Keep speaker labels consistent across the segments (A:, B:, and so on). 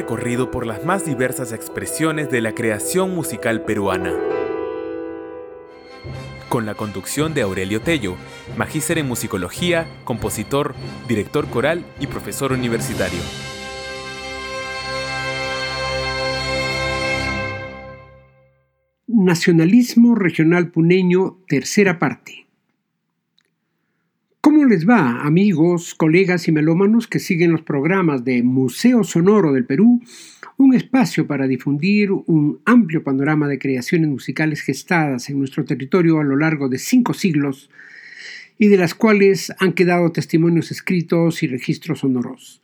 A: Recorrido por las más diversas expresiones de la creación musical peruana. Con la conducción de Aurelio Tello, magíster en musicología, compositor, director coral y profesor universitario.
B: Nacionalismo Regional Puneño, tercera parte. ¿Cómo les va, amigos, colegas y melómanos que siguen los programas de Museo Sonoro del Perú? Un espacio para difundir un amplio panorama de creaciones musicales gestadas en nuestro territorio a lo largo de cinco siglos y de las cuales han quedado testimonios escritos y registros sonoros.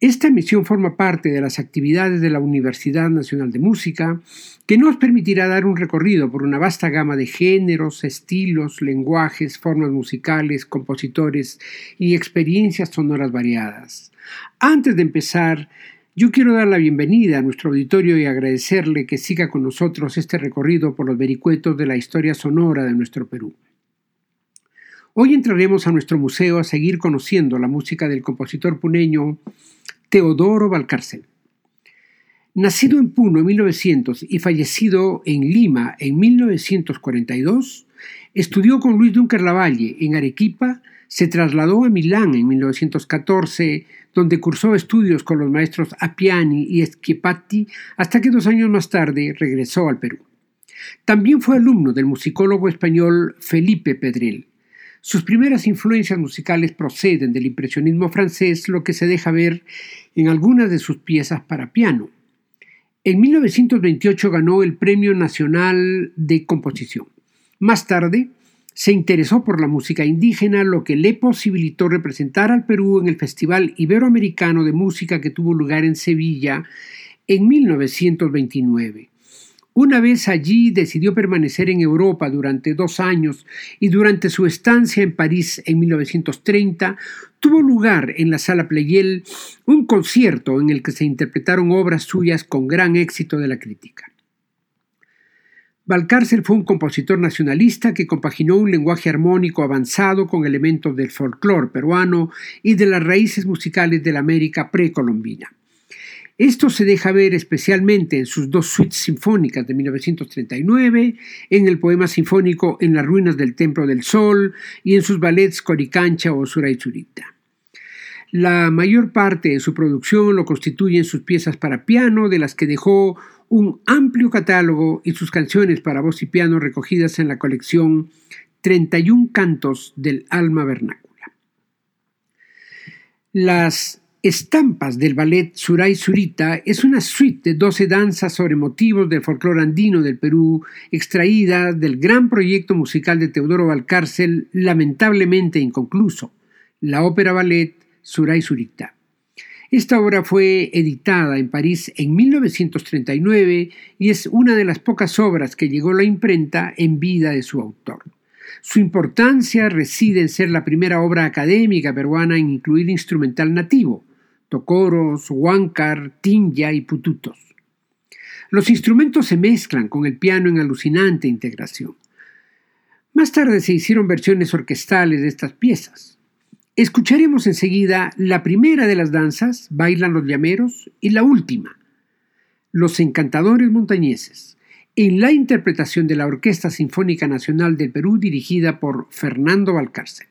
B: Esta emisión forma parte de las actividades de la Universidad Nacional de Música, que nos permitirá dar un recorrido por una vasta gama de géneros, estilos, lenguajes, formas musicales, compositores y experiencias sonoras variadas. Antes de empezar, yo quiero dar la bienvenida a nuestro auditorio y agradecerle que siga con nosotros este recorrido por los vericuetos de la historia sonora de nuestro Perú. Hoy entraremos a nuestro museo a seguir conociendo la música del compositor puneño Teodoro Valcárcel. Nacido en Puno en 1900 y fallecido en Lima en 1942, estudió con Luis Dunker Lavalle en Arequipa, se trasladó a Milán en 1914, donde cursó estudios con los maestros Appiani y Schiapatti, hasta que dos años más tarde regresó al Perú. También fue alumno del musicólogo español Felipe Pedrel. Sus primeras influencias musicales proceden del impresionismo francés, lo que se deja ver en algunas de sus piezas para piano. En 1928 ganó el Premio Nacional de Composición. Más tarde, se interesó por la música indígena, lo que le posibilitó representar al Perú en el Festival Iberoamericano de Música que tuvo lugar en Sevilla en 1929. Una vez allí decidió permanecer en Europa durante dos años y durante su estancia en París en 1930 tuvo lugar en la Sala Pleyel un concierto en el que se interpretaron obras suyas con gran éxito de la crítica. Valcárcel fue un compositor nacionalista que compaginó un lenguaje armónico avanzado con elementos del folclore peruano y de las raíces musicales de la América precolombina. Esto se deja ver especialmente en sus dos suites sinfónicas de 1939, en el poema sinfónico En las ruinas del Templo del Sol y en sus ballets Coricancha o Suraitzurita. La mayor parte de su producción lo constituyen sus piezas para piano, de las que dejó un amplio catálogo y sus canciones para voz y piano recogidas en la colección 31 cantos del alma vernácula. Las Estampas del ballet Suray Surita es una suite de 12 danzas sobre motivos del folclore andino del Perú, extraída del gran proyecto musical de Teodoro Valcárcel, lamentablemente inconcluso, la ópera ballet Suray Surita. Esta obra fue editada en París en 1939 y es una de las pocas obras que llegó a la imprenta en vida de su autor. Su importancia reside en ser la primera obra académica peruana en incluir instrumental nativo, tocoros, huáncar, tinja y pututos. Los instrumentos se mezclan con el piano en alucinante integración. Más tarde se hicieron versiones orquestales de estas piezas. Escucharemos enseguida la primera de las danzas, Bailan los llameros, y la última, Los encantadores montañeses, en la interpretación de la Orquesta Sinfónica Nacional del Perú dirigida por Fernando Valcárcel.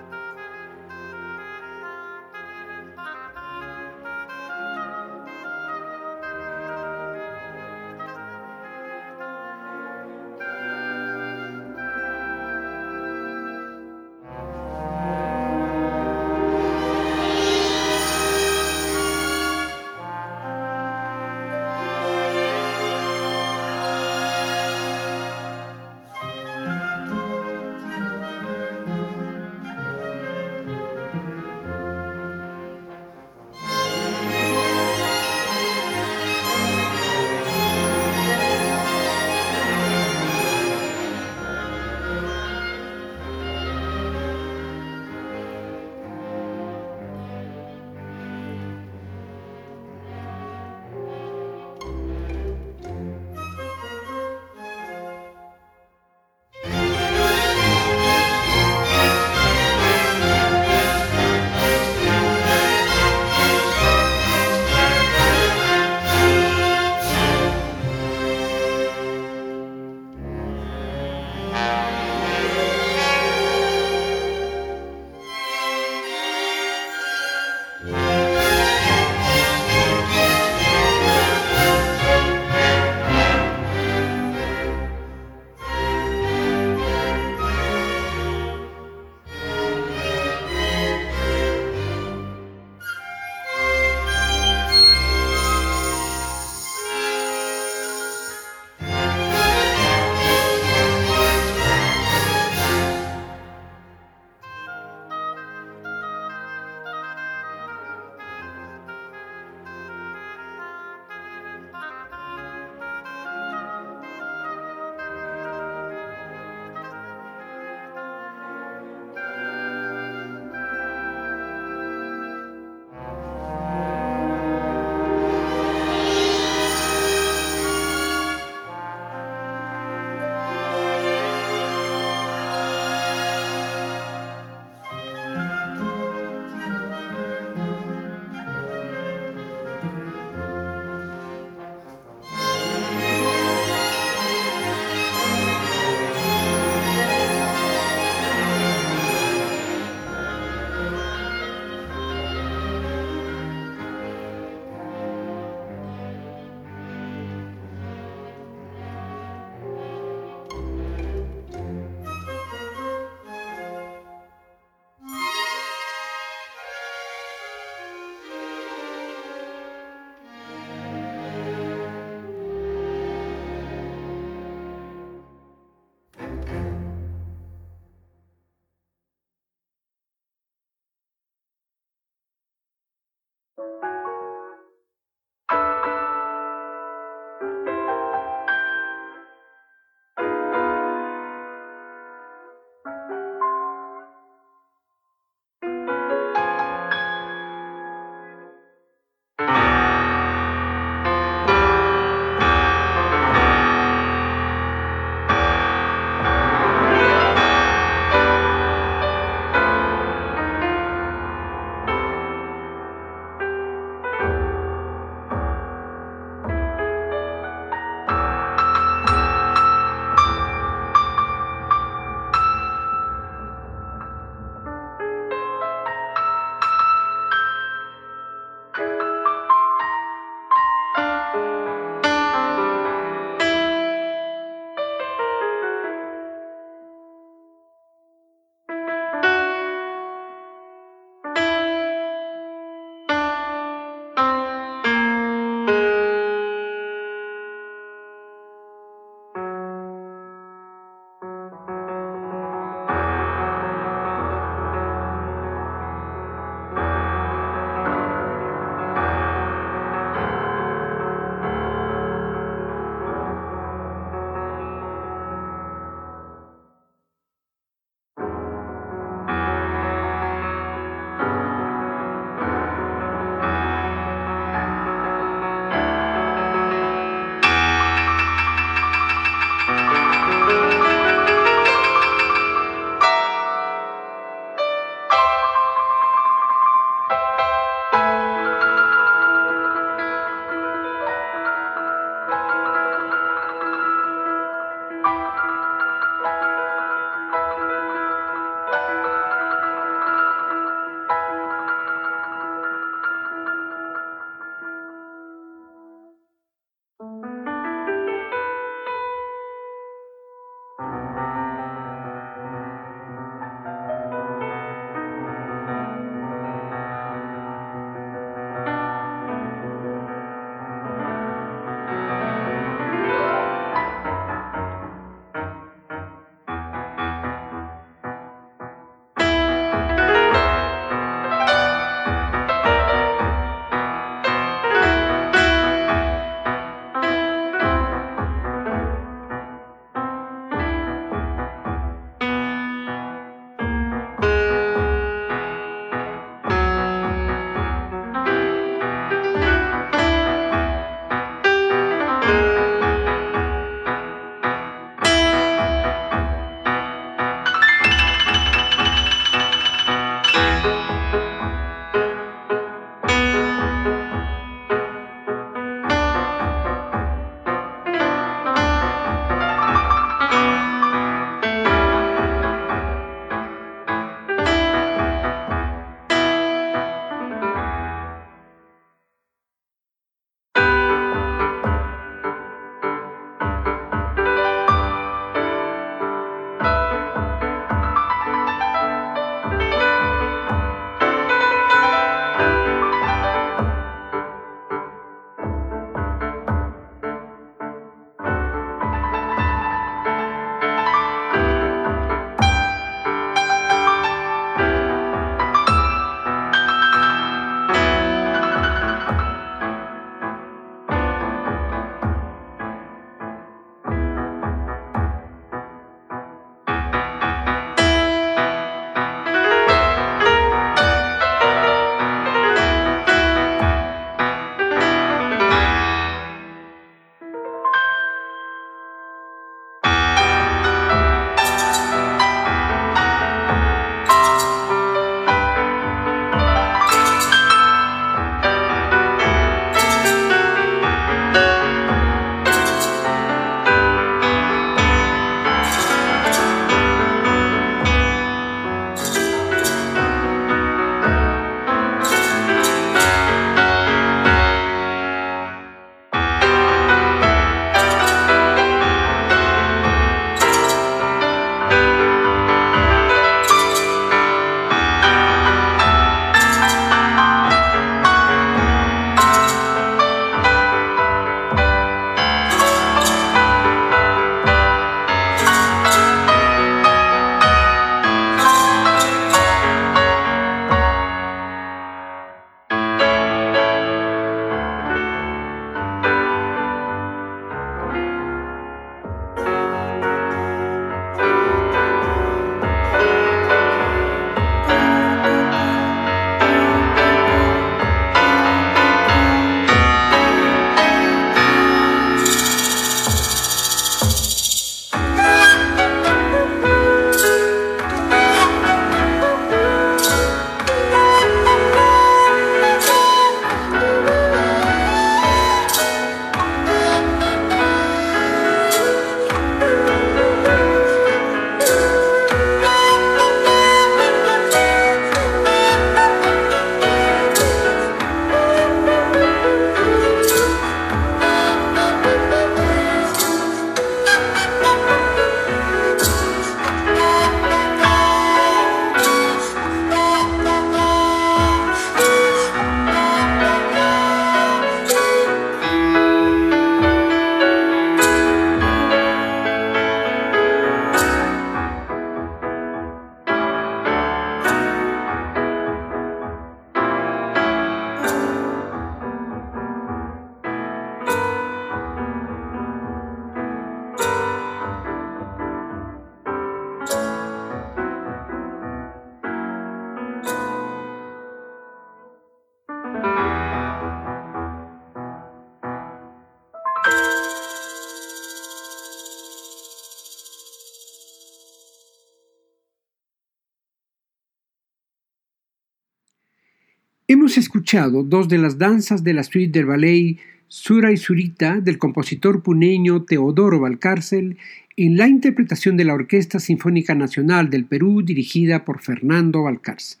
B: Hemos escuchado dos de las danzas de la suite del ballet Sura y Surita del compositor puneño Teodoro Valcárcel en la interpretación de la Orquesta Sinfónica Nacional del Perú dirigida por Fernando Valcárcel.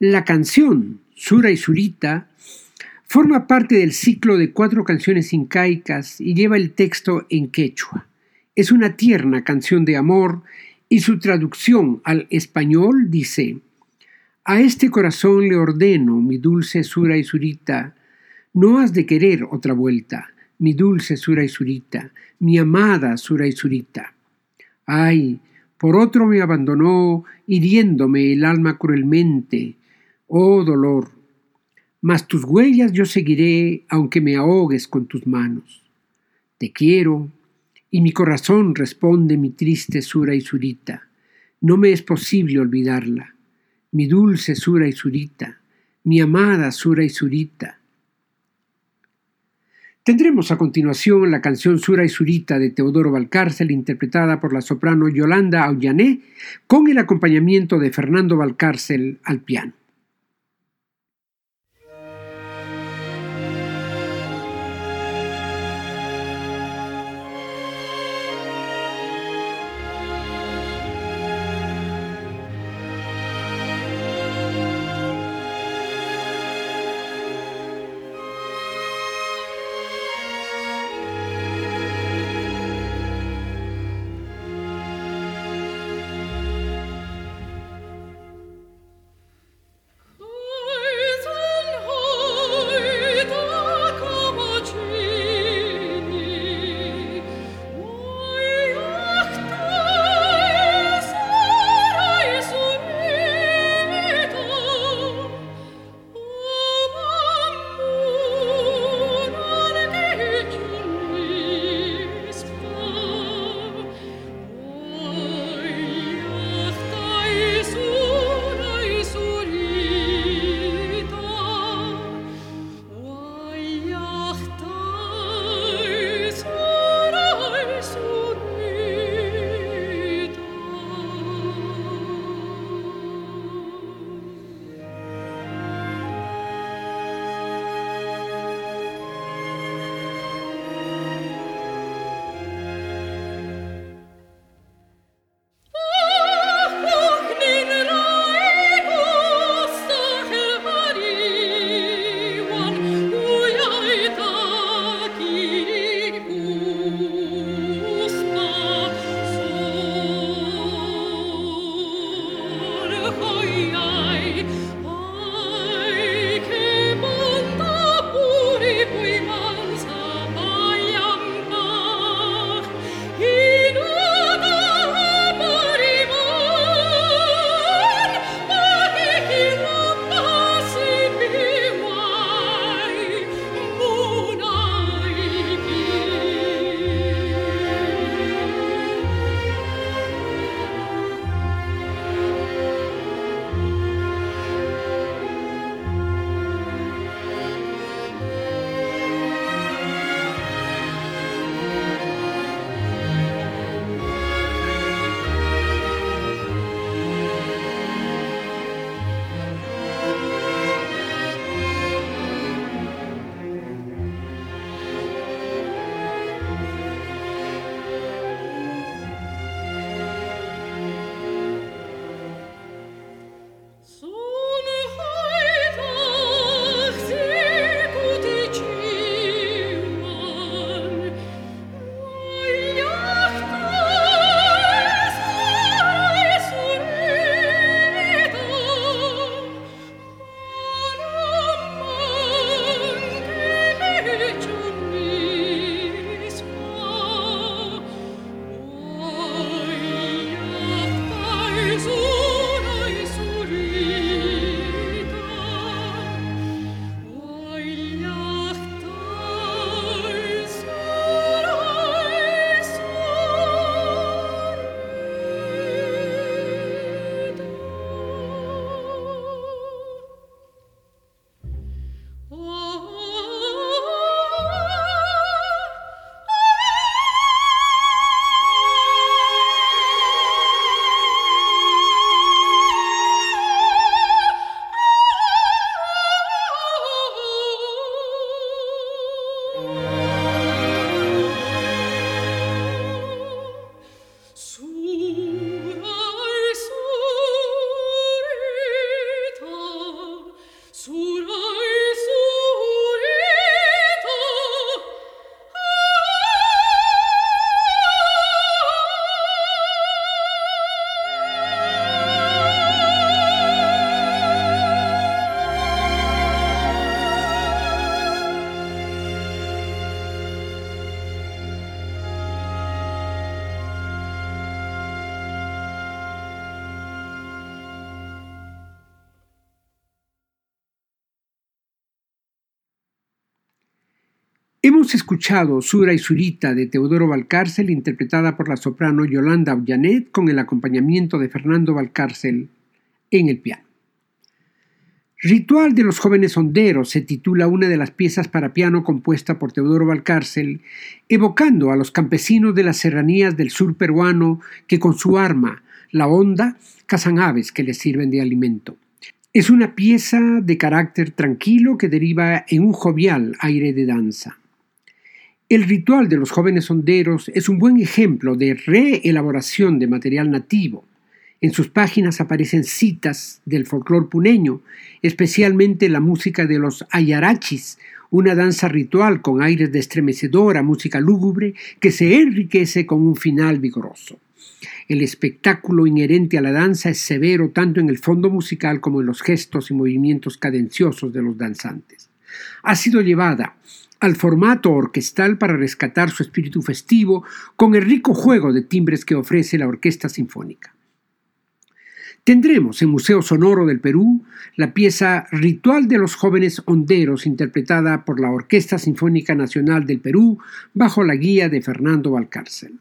B: La canción Sura y Surita forma parte del ciclo de cuatro canciones incaicas y lleva el texto en quechua. Es una tierna canción de amor y su traducción al español dice a este corazón le ordeno, mi dulce Sura y Surita, no has de querer otra vuelta, mi dulce Sura y Surita, mi amada Sura y Surita. Ay, por otro me abandonó, hiriéndome el alma cruelmente. Oh dolor, mas tus huellas yo seguiré, aunque me ahogues con tus manos. Te quiero, y mi corazón responde mi triste Sura y Surita. No me es posible olvidarla mi dulce Sura y Surita, mi amada Sura y Surita. Tendremos a continuación la canción Sura y Surita de Teodoro Valcárcel, interpretada por la soprano Yolanda Aullané, con el acompañamiento de Fernando Valcárcel al piano. Hemos escuchado Sura y Surita de Teodoro Valcárcel, interpretada por la soprano Yolanda Aullanet, con el acompañamiento de Fernando Valcárcel en el piano. Ritual de los jóvenes honderos se titula una de las piezas para piano compuesta por Teodoro Valcárcel, evocando a los campesinos de las serranías del sur peruano que con su arma, la honda, cazan aves que les sirven de alimento. Es una pieza de carácter tranquilo que deriva en un jovial aire de danza. El ritual de los jóvenes honderos es un buen ejemplo de reelaboración de material nativo. En sus páginas aparecen citas del folclor puneño, especialmente la música de los ayarachis, una danza ritual con aires de estremecedora música lúgubre que se enriquece con un final vigoroso. El espectáculo inherente a la danza es severo tanto en el fondo musical como en los gestos y movimientos cadenciosos de los danzantes. Ha sido llevada al formato orquestal para rescatar su espíritu festivo con el rico juego de timbres que ofrece la Orquesta Sinfónica. Tendremos en Museo Sonoro del Perú la pieza Ritual de los Jóvenes Honderos, interpretada por la Orquesta Sinfónica Nacional del Perú bajo la guía de Fernando Valcárcel.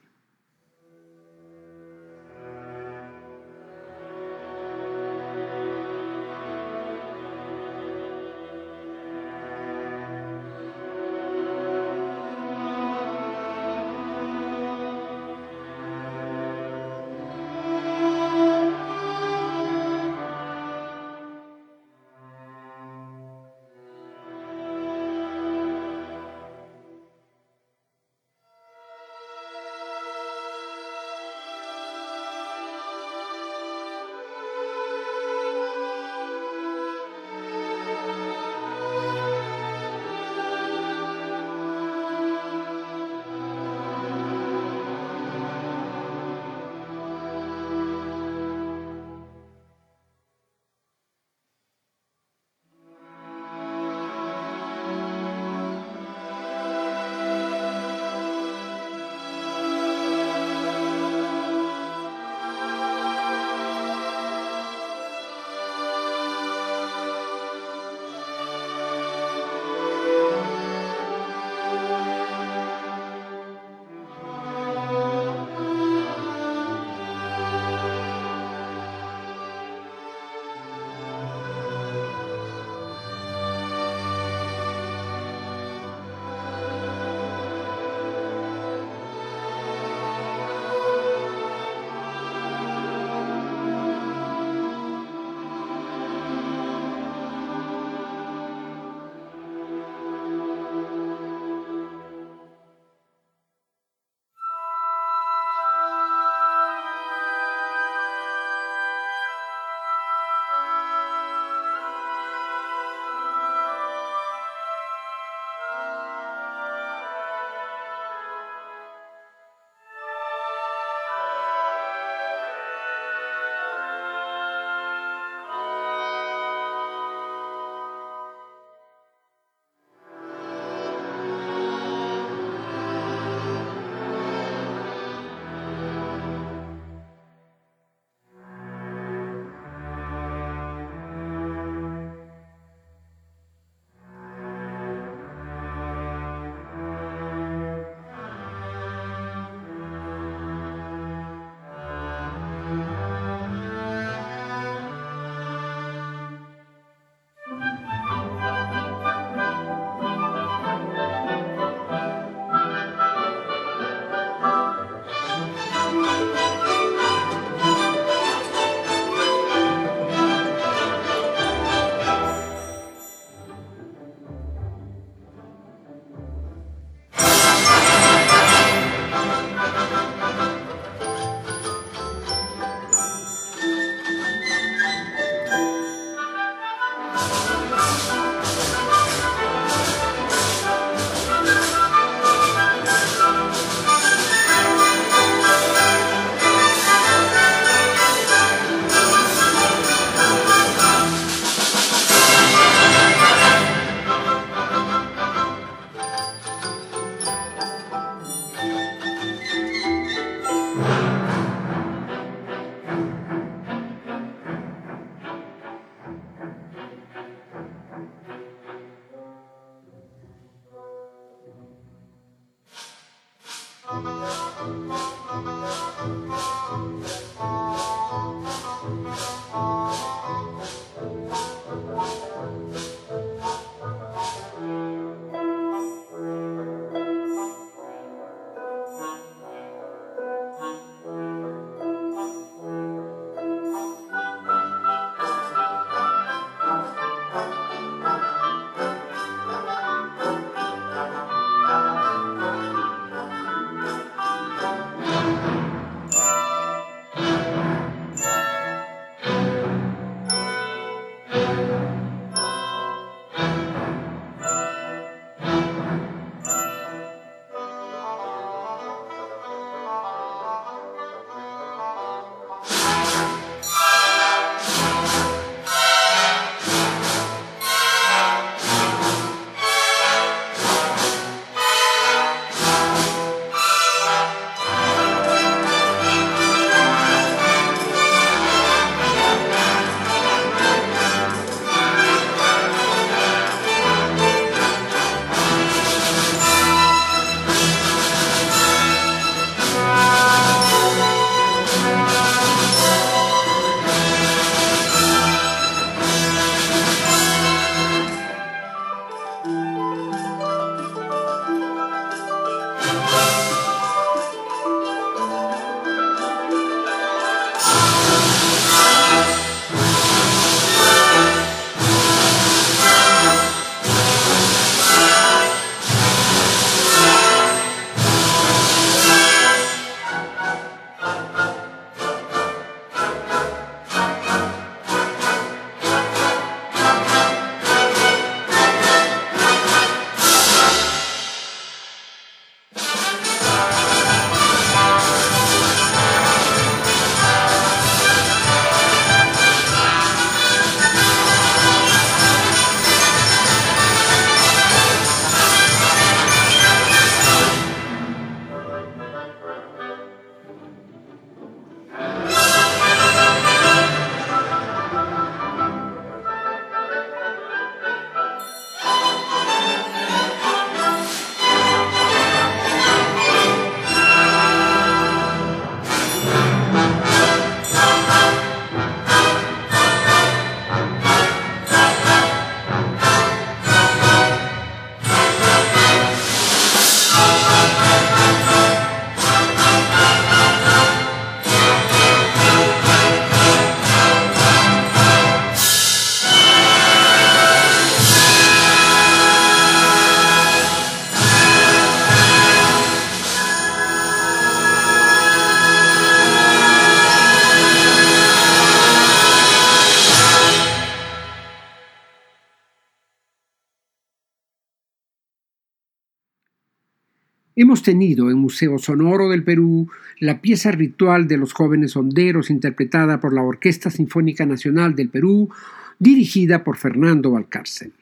B: Hemos tenido en Museo Sonoro del Perú la pieza ritual de los jóvenes honderos interpretada por la Orquesta Sinfónica Nacional del Perú, dirigida por Fernando Valcárcel.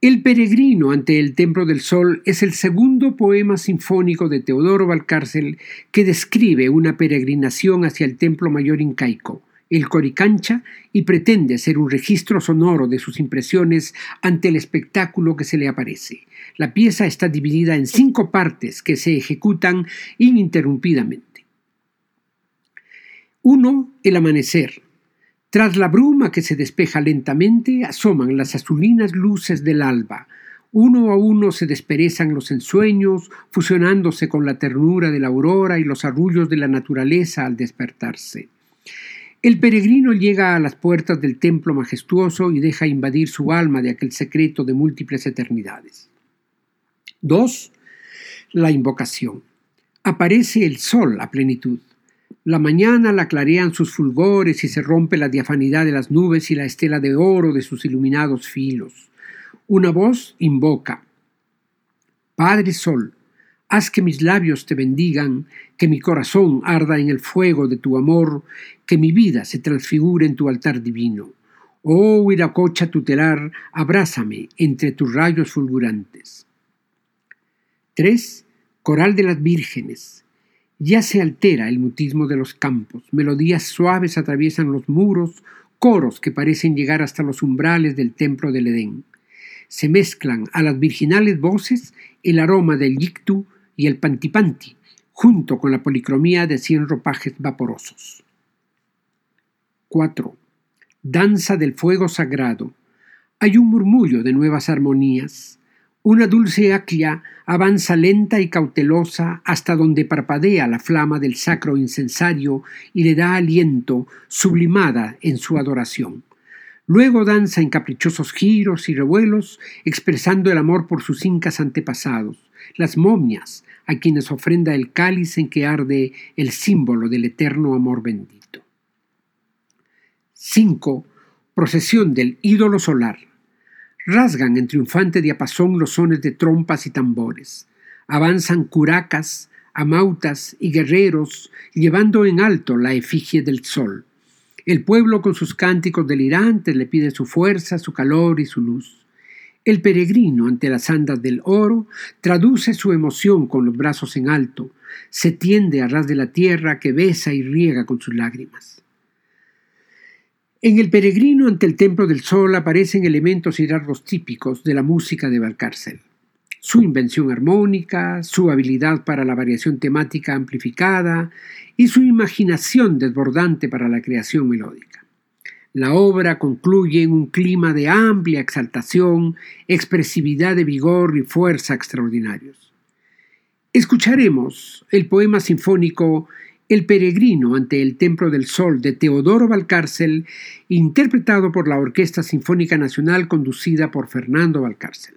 B: El peregrino ante el Templo del Sol es el segundo poema sinfónico de Teodoro Valcárcel que describe una peregrinación hacia el Templo Mayor incaico el Coricancha y pretende ser un registro sonoro de sus impresiones ante el espectáculo que se le aparece. La pieza está dividida en cinco partes que se ejecutan ininterrumpidamente. 1. El amanecer. Tras la bruma que se despeja lentamente, asoman las azulinas luces del alba. Uno a uno se desperezan los ensueños, fusionándose con la ternura de la aurora y los arrullos de la naturaleza al despertarse. El peregrino llega a las puertas del templo majestuoso y deja invadir su alma de aquel secreto de múltiples eternidades. 2. La invocación. Aparece el sol a plenitud. La mañana la clarean sus fulgores y se rompe la diafanidad de las nubes y la estela de oro de sus iluminados filos. Una voz invoca. Padre Sol, Haz que mis labios te bendigan, que mi corazón arda en el fuego de tu amor, que mi vida se transfigure en tu altar divino. Oh Huiracocha tutelar, abrázame entre tus rayos fulgurantes. 3. Coral de las vírgenes. Ya se altera el mutismo de los campos, melodías suaves atraviesan los muros, coros que parecen llegar hasta los umbrales del templo del Edén. Se mezclan a las virginales voces el aroma del yictu y el pantipanti, junto con la policromía de cien ropajes vaporosos. 4. Danza del fuego sagrado. Hay un murmullo de nuevas armonías. Una dulce aclia avanza lenta y cautelosa hasta donde parpadea la flama del sacro incensario y le da aliento, sublimada en su adoración. Luego danza en caprichosos giros y revuelos, expresando el amor por sus incas antepasados, las momias, a quienes ofrenda el cáliz en que arde el símbolo del eterno amor bendito. 5. Procesión del ídolo solar rasgan en triunfante diapasón los sones de trompas y tambores. Avanzan curacas, amautas y guerreros, llevando en alto la efigie del sol. El pueblo con sus cánticos delirantes le pide su fuerza, su calor y su luz. El peregrino ante las andas del oro traduce su emoción con los brazos en alto, se tiende a ras de la tierra que besa y riega con sus lágrimas. En el peregrino ante el Templo del Sol aparecen elementos y rasgos típicos de la música de Valcárcel. Su invención armónica, su habilidad para la variación temática amplificada y su imaginación desbordante para la creación melódica. La obra concluye en un clima de amplia exaltación, expresividad de vigor y fuerza extraordinarios. Escucharemos el poema sinfónico el peregrino ante el Templo del Sol de Teodoro Valcárcel, interpretado por la Orquesta Sinfónica Nacional conducida por Fernando Valcárcel.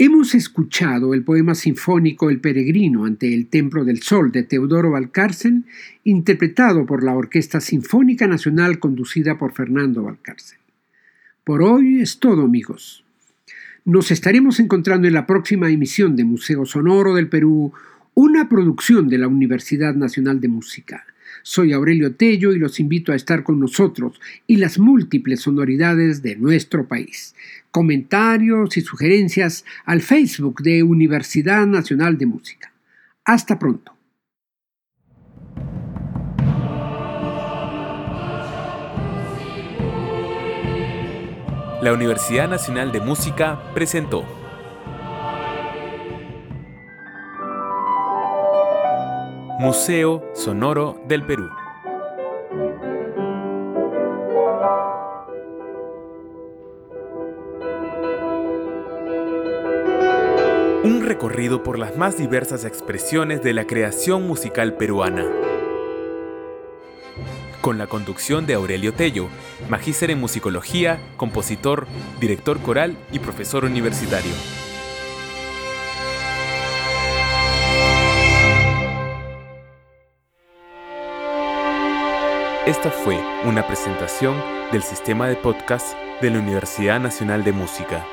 B: Hemos escuchado el poema sinfónico El peregrino ante el Templo del Sol de Teodoro Valcárcel, interpretado por la Orquesta Sinfónica Nacional conducida por Fernando Valcárcel. Por hoy es todo, amigos. Nos estaremos encontrando en la próxima emisión de Museo Sonoro del Perú, una producción de la Universidad Nacional de Música. Soy Aurelio Tello y los invito a estar con nosotros y las múltiples sonoridades de nuestro país. Comentarios y sugerencias al Facebook de Universidad Nacional de Música. Hasta pronto.
A: La Universidad Nacional de Música presentó Museo Sonoro del Perú. Un recorrido por las más diversas expresiones de la creación musical peruana. Con la conducción de Aurelio Tello, magíster en musicología, compositor, director coral y profesor universitario. Esta fue una presentación del sistema de podcast de la Universidad Nacional de Música.